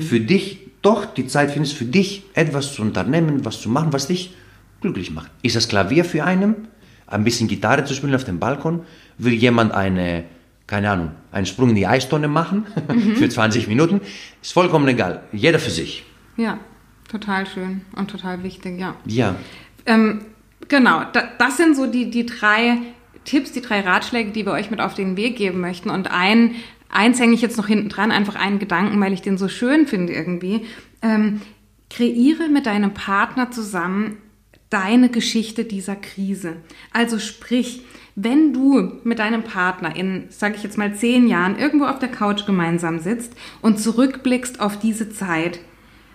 S2: für dich doch die Zeit findest, für dich etwas zu unternehmen, was zu machen, was dich glücklich macht. Ist das Klavier für einen? Ein bisschen Gitarre zu spielen auf dem Balkon? Will jemand eine, keine Ahnung, einen Sprung in die Eistonne machen [laughs] für 20 Minuten? Ist vollkommen egal. Jeder für sich.
S1: Ja, total schön und total wichtig, ja.
S2: Ja.
S1: Ähm, genau, da, das sind so die, die drei Tipps, die drei Ratschläge, die wir euch mit auf den Weg geben möchten. Und ein, eins hänge ich jetzt noch hinten dran, einfach einen Gedanken, weil ich den so schön finde irgendwie. Ähm, kreiere mit deinem Partner zusammen deine Geschichte dieser Krise. Also sprich, wenn du mit deinem Partner in, sage ich jetzt mal, zehn Jahren irgendwo auf der Couch gemeinsam sitzt und zurückblickst auf diese Zeit,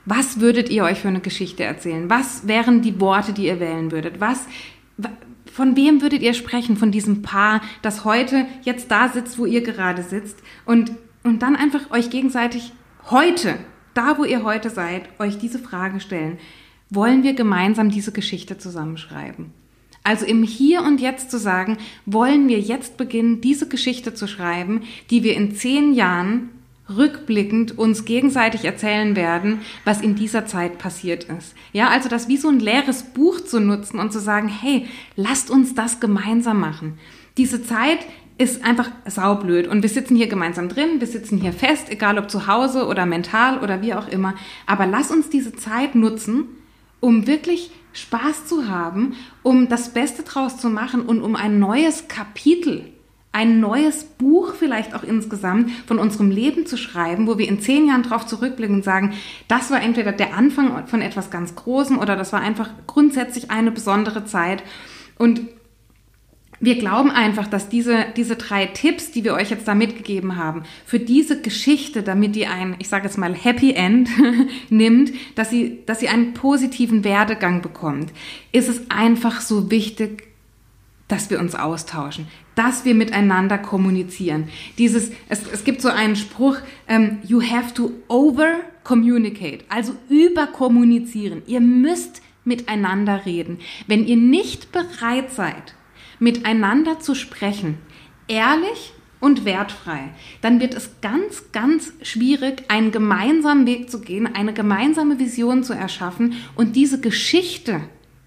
S1: was würdet ihr euch für eine Geschichte erzählen? Was wären die Worte, die ihr wählen würdet? Was, wa- von wem würdet ihr sprechen? Von diesem Paar, das heute jetzt da sitzt, wo ihr gerade sitzt und, und dann einfach euch gegenseitig heute, da wo ihr heute seid, euch diese Frage stellen. Wollen wir gemeinsam diese Geschichte zusammenschreiben? Also im Hier und Jetzt zu sagen, wollen wir jetzt beginnen, diese Geschichte zu schreiben, die wir in zehn Jahren rückblickend uns gegenseitig erzählen werden, was in dieser Zeit passiert ist. Ja, also das wie so ein leeres Buch zu nutzen und zu sagen, hey, lasst uns das gemeinsam machen. Diese Zeit ist einfach saublöd und wir sitzen hier gemeinsam drin, wir sitzen hier fest, egal ob zu Hause oder mental oder wie auch immer, aber lass uns diese Zeit nutzen, um wirklich Spaß zu haben, um das Beste draus zu machen und um ein neues Kapitel, ein neues Buch vielleicht auch insgesamt von unserem Leben zu schreiben, wo wir in zehn Jahren drauf zurückblicken und sagen, das war entweder der Anfang von etwas ganz Großem oder das war einfach grundsätzlich eine besondere Zeit. Und wir glauben einfach, dass diese, diese drei Tipps, die wir euch jetzt da mitgegeben haben, für diese Geschichte, damit die ein, ich sage jetzt mal, Happy End [laughs] nimmt, dass sie, dass sie einen positiven Werdegang bekommt, ist es einfach so wichtig, dass wir uns austauschen, dass wir miteinander kommunizieren. Dieses, es, es gibt so einen Spruch, ähm, you have to over communicate, also überkommunizieren. Ihr müsst miteinander reden. Wenn ihr nicht bereit seid, miteinander zu sprechen, ehrlich und wertfrei, dann wird es ganz, ganz schwierig, einen gemeinsamen Weg zu gehen, eine gemeinsame Vision zu erschaffen und diese Geschichte,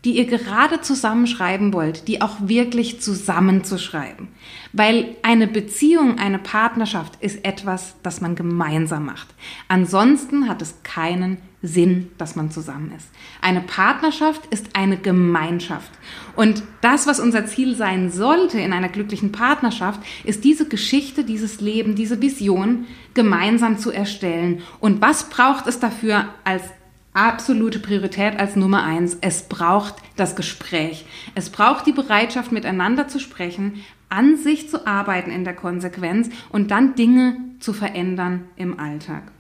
S1: die ihr gerade zusammenschreiben wollt, die auch wirklich zusammenzuschreiben. Weil eine Beziehung, eine Partnerschaft ist etwas, das man gemeinsam macht. Ansonsten hat es keinen Sinn, dass man zusammen ist. Eine Partnerschaft ist eine Gemeinschaft. Und das, was unser Ziel sein sollte in einer glücklichen Partnerschaft, ist diese Geschichte, dieses Leben, diese Vision gemeinsam zu erstellen. Und was braucht es dafür als absolute Priorität als Nummer eins. Es braucht das Gespräch. Es braucht die Bereitschaft, miteinander zu sprechen, an sich zu arbeiten in der Konsequenz und dann Dinge zu verändern im Alltag.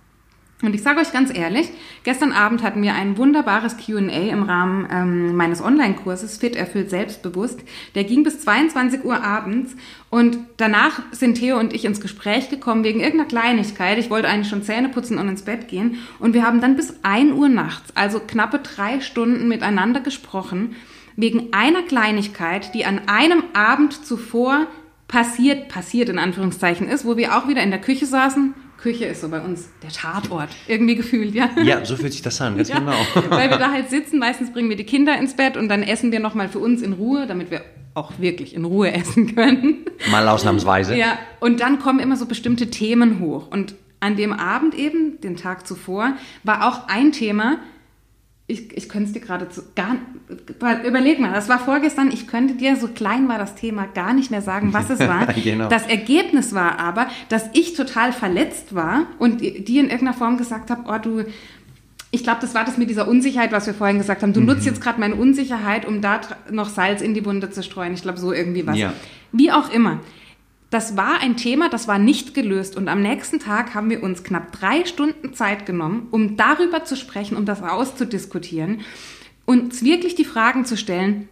S1: Und ich sage euch ganz ehrlich, gestern Abend hatten wir ein wunderbares QA im Rahmen ähm, meines Online-Kurses Fit erfüllt selbstbewusst. Der ging bis 22 Uhr abends und danach sind Theo und ich ins Gespräch gekommen wegen irgendeiner Kleinigkeit. Ich wollte eigentlich schon Zähne putzen und ins Bett gehen und wir haben dann bis 1 Uhr nachts, also knappe drei Stunden miteinander gesprochen, wegen einer Kleinigkeit, die an einem Abend zuvor passiert, passiert in Anführungszeichen ist, wo wir auch wieder in der Küche saßen. Küche ist so bei uns der Tatort, irgendwie gefühlt, ja.
S2: Ja, so fühlt sich das an, ganz [laughs]
S1: Ja,
S2: genau. [laughs]
S1: Weil wir da halt sitzen, meistens bringen wir die Kinder ins Bett und dann essen wir nochmal für uns in Ruhe, damit wir auch wirklich in Ruhe [laughs] essen können.
S2: Mal ausnahmsweise.
S1: Ja, und dann kommen immer so bestimmte Themen hoch. Und an dem Abend eben, den Tag zuvor, war auch ein Thema, ich, ich könnte es dir gerade zu, gar, überleg mal, das war vorgestern, ich könnte dir, so klein war das Thema, gar nicht mehr sagen, was es war. [laughs] genau. Das Ergebnis war aber, dass ich total verletzt war und die in irgendeiner Form gesagt habe, oh du, ich glaube, das war das mit dieser Unsicherheit, was wir vorhin gesagt haben. Du mhm. nutzt jetzt gerade meine Unsicherheit, um da noch Salz in die Wunde zu streuen. Ich glaube, so irgendwie was. Ja. Wie auch immer das war ein Thema, das war nicht gelöst. Und am nächsten Tag haben wir uns knapp drei Stunden Zeit genommen, um darüber zu sprechen, um das auszudiskutieren, uns wirklich die Fragen zu stellen,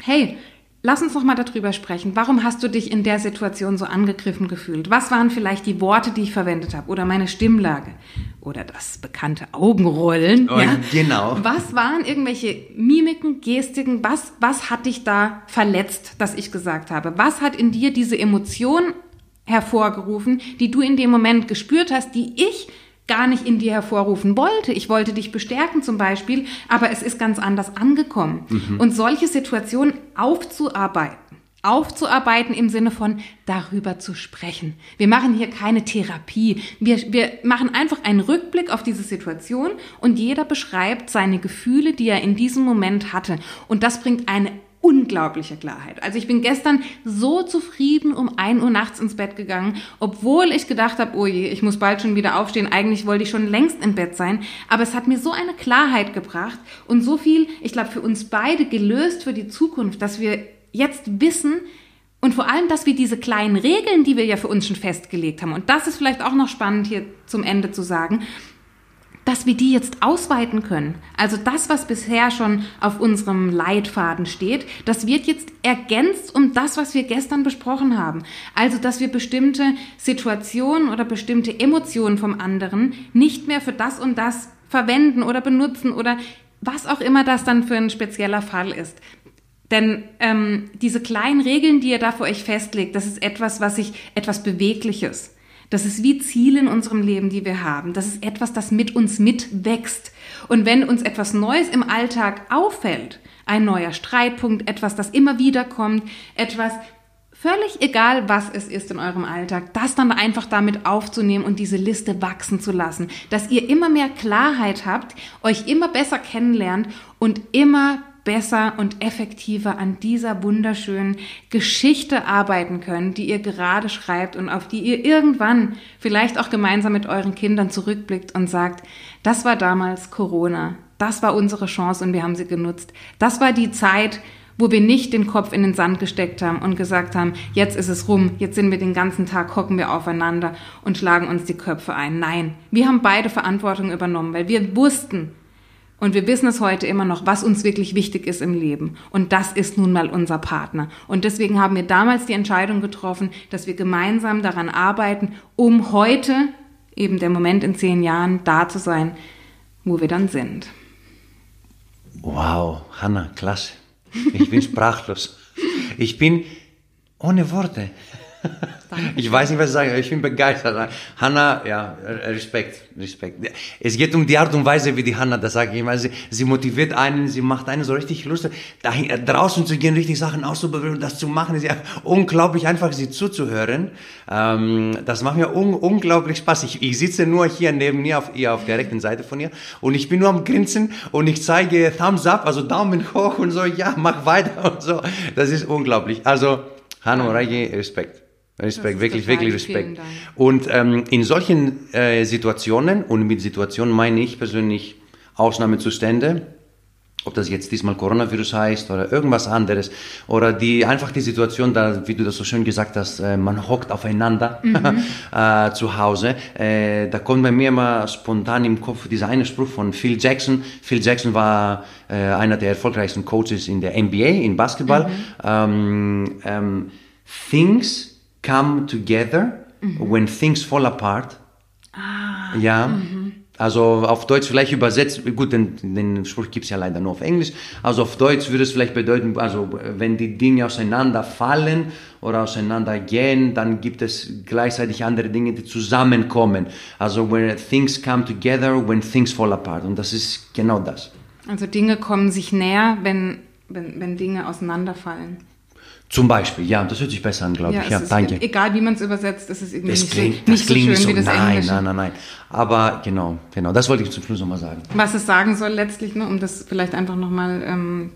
S1: hey, Lass uns noch mal darüber sprechen. Warum hast du dich in der Situation so angegriffen gefühlt? Was waren vielleicht die Worte, die ich verwendet habe oder meine Stimmlage oder das bekannte Augenrollen?
S2: Oh, ja? Genau.
S1: Was waren irgendwelche Mimiken, Gestiken? Was was hat dich da verletzt, dass ich gesagt habe? Was hat in dir diese Emotion hervorgerufen, die du in dem Moment gespürt hast, die ich gar nicht in dir hervorrufen wollte. Ich wollte dich bestärken zum Beispiel, aber es ist ganz anders angekommen. Mhm. Und solche Situationen aufzuarbeiten, aufzuarbeiten im Sinne von darüber zu sprechen. Wir machen hier keine Therapie. Wir, wir machen einfach einen Rückblick auf diese Situation und jeder beschreibt seine Gefühle, die er in diesem Moment hatte. Und das bringt eine unglaubliche Klarheit. Also ich bin gestern so zufrieden um ein Uhr nachts ins Bett gegangen, obwohl ich gedacht habe, oh je, ich muss bald schon wieder aufstehen. Eigentlich wollte ich schon längst im Bett sein. Aber es hat mir so eine Klarheit gebracht und so viel, ich glaube, für uns beide gelöst für die Zukunft, dass wir jetzt wissen, und vor allem, dass wir diese kleinen Regeln, die wir ja für uns schon festgelegt haben, und das ist vielleicht auch noch spannend hier zum Ende zu sagen, dass wir die jetzt ausweiten können. Also das, was bisher schon auf unserem Leitfaden steht, das wird jetzt ergänzt um das, was wir gestern besprochen haben. Also, dass wir bestimmte Situationen oder bestimmte Emotionen vom anderen nicht mehr für das und das verwenden oder benutzen oder was auch immer das dann für ein spezieller Fall ist. Denn ähm, diese kleinen Regeln, die ihr da für euch festlegt, das ist etwas, was sich etwas Bewegliches. Das ist wie Ziele in unserem Leben, die wir haben. Das ist etwas, das mit uns mitwächst. Und wenn uns etwas Neues im Alltag auffällt, ein neuer Streitpunkt, etwas, das immer wieder kommt, etwas, völlig egal, was es ist in eurem Alltag, das dann einfach damit aufzunehmen und diese Liste wachsen zu lassen, dass ihr immer mehr Klarheit habt, euch immer besser kennenlernt und immer besser und effektiver an dieser wunderschönen Geschichte arbeiten können, die ihr gerade schreibt und auf die ihr irgendwann vielleicht auch gemeinsam mit euren Kindern zurückblickt und sagt, das war damals Corona, das war unsere Chance und wir haben sie genutzt. Das war die Zeit, wo wir nicht den Kopf in den Sand gesteckt haben und gesagt haben, jetzt ist es rum, jetzt sind wir den ganzen Tag, hocken wir aufeinander und schlagen uns die Köpfe ein. Nein, wir haben beide Verantwortung übernommen, weil wir wussten, und wir wissen es heute immer noch, was uns wirklich wichtig ist im Leben. Und das ist nun mal unser Partner. Und deswegen haben wir damals die Entscheidung getroffen, dass wir gemeinsam daran arbeiten, um heute, eben der Moment in zehn Jahren, da zu sein, wo wir dann sind.
S2: Wow, Hanna, klasse. Ich bin [laughs] sprachlos. Ich bin ohne Worte. Ich weiß nicht, was ich sagen Ich bin begeistert. Hanna, ja, Respekt, Respekt. Es geht um die Art und Weise, wie die Hanna das sagt. Ich meine, sie, sie motiviert einen, sie macht einen so richtig Lust, da, draußen zu gehen, richtig Sachen auszuprobieren das zu machen. ist ja unglaublich einfach, sie zuzuhören. Ähm, das macht mir un unglaublich Spaß. Ich, ich sitze nur hier neben mir auf, ihr auf der rechten Seite von ihr und ich bin nur am Grinsen und ich zeige Thumbs up, also Daumen hoch und so, ja, mach weiter und so. Das ist unglaublich. Also, Hanno, Reigi, Respekt. Respekt, wirklich, wirklich Respekt. Und ähm, in solchen äh, Situationen, und mit Situationen meine ich persönlich Ausnahmezustände, ob das jetzt diesmal Coronavirus heißt oder irgendwas anderes, oder die einfach die Situation, da, wie du das so schön gesagt hast, äh, man hockt aufeinander mhm. [laughs] äh, zu Hause, äh, da kommt bei mir immer spontan im Kopf dieser eine Spruch von Phil Jackson. Phil Jackson war äh, einer der erfolgreichsten Coaches in der NBA, in Basketball. Mhm. Ähm, ähm, things come together mhm. when things fall apart. Ah. Ja. Mhm. Also auf Deutsch vielleicht übersetzt, gut, den, den Spruch gibt es ja leider nur auf Englisch. Also auf Deutsch würde es vielleicht bedeuten, also wenn die Dinge auseinanderfallen oder auseinandergehen, dann gibt es gleichzeitig andere Dinge, die zusammenkommen. Also when things come together, when things fall apart. Und das ist genau das.
S1: Also Dinge kommen sich näher, wenn, wenn, wenn Dinge auseinanderfallen.
S2: Zum Beispiel, ja, das hört sich besser an, glaube ich. Ja,
S1: es ist,
S2: danke.
S1: Egal wie man es übersetzt, es ist irgendwie
S2: Das
S1: nicht,
S2: klingt,
S1: so,
S2: das
S1: nicht so
S2: klingt
S1: schön
S2: nicht so,
S1: wie das
S2: nein,
S1: Englische.
S2: nein, nein, nein. Aber genau, genau, das wollte ich zum Schluss nochmal sagen.
S1: Was es sagen soll letztlich, ne, um das vielleicht einfach nochmal ähm,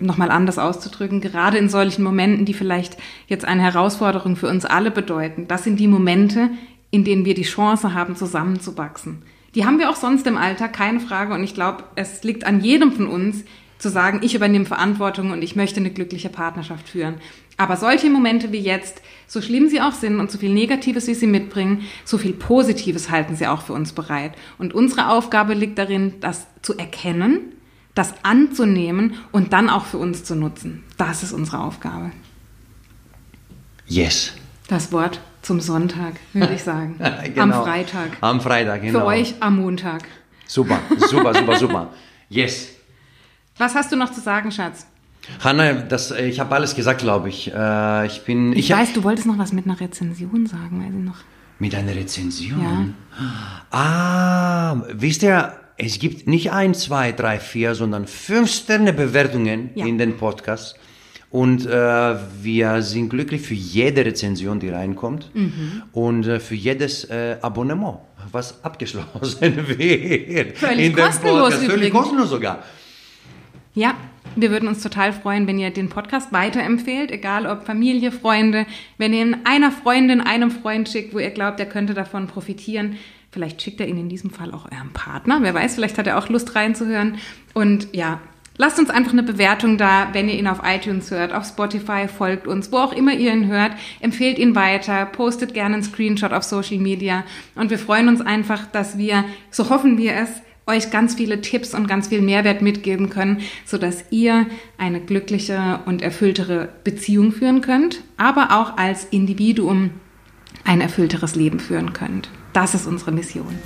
S1: noch mal anders auszudrücken, gerade in solchen Momenten, die vielleicht jetzt eine Herausforderung für uns alle bedeuten, das sind die Momente, in denen wir die Chance haben, zusammenzuwachsen. Die haben wir auch sonst im Alltag, keine Frage. Und ich glaube, es liegt an jedem von uns, zu sagen, ich übernehme Verantwortung und ich möchte eine glückliche Partnerschaft führen. Aber solche Momente wie jetzt, so schlimm sie auch sind und so viel Negatives, wie sie mitbringen, so viel Positives halten sie auch für uns bereit. Und unsere Aufgabe liegt darin, das zu erkennen, das anzunehmen und dann auch für uns zu nutzen. Das ist unsere Aufgabe.
S2: Yes.
S1: Das Wort zum Sonntag, würde ich sagen. [laughs]
S2: Genau.
S1: Am Freitag.
S2: Am Freitag, genau.
S1: Für euch am Montag.
S2: Super, super, super, super. [laughs] Yes.
S1: Was hast du noch zu sagen, Schatz?
S2: Hanna, das, äh, ich habe alles gesagt, glaube ich. Äh, ich bin.
S1: Ich,
S2: hab-
S1: weiß, du wolltest noch was mit einer Rezension sagen, weiß ich noch.
S2: Mit einer Rezension? Ah, wisst ihr, es gibt nicht ein, zwei, drei, vier, sondern fünf Sterne Bewertungen
S1: Ja.
S2: in den Podcast. Und äh, wir sind glücklich für jede Rezension, die reinkommt.
S1: Mhm.
S2: Und äh, für jedes äh, Abonnement, was abgeschlossen [laughs] wird.
S1: Völlig kostenlos.
S2: Völlig kostenlos sogar.
S1: Ja, wir würden uns total freuen, wenn ihr den Podcast weiterempfehlt, egal ob Familie, Freunde, wenn ihr ihn einer Freundin, einem Freund schickt, wo ihr glaubt, er könnte davon profitieren. Vielleicht schickt er ihn in diesem Fall auch eurem Partner. Wer weiß, vielleicht hat er auch Lust reinzuhören. Und ja, lasst uns einfach eine Bewertung da, wenn ihr ihn auf iTunes hört, auf Spotify, folgt uns, wo auch immer ihr ihn hört. Empfehlt ihn weiter, postet gerne einen Screenshot auf Social Media. Und wir freuen uns einfach, dass wir, so hoffen wir es, euch ganz viele Tipps und ganz viel Mehrwert mitgeben können, sodass ihr eine glückliche und erfülltere Beziehung führen könnt, aber auch als Individuum ein erfüllteres Leben führen könnt. Das ist unsere Mission.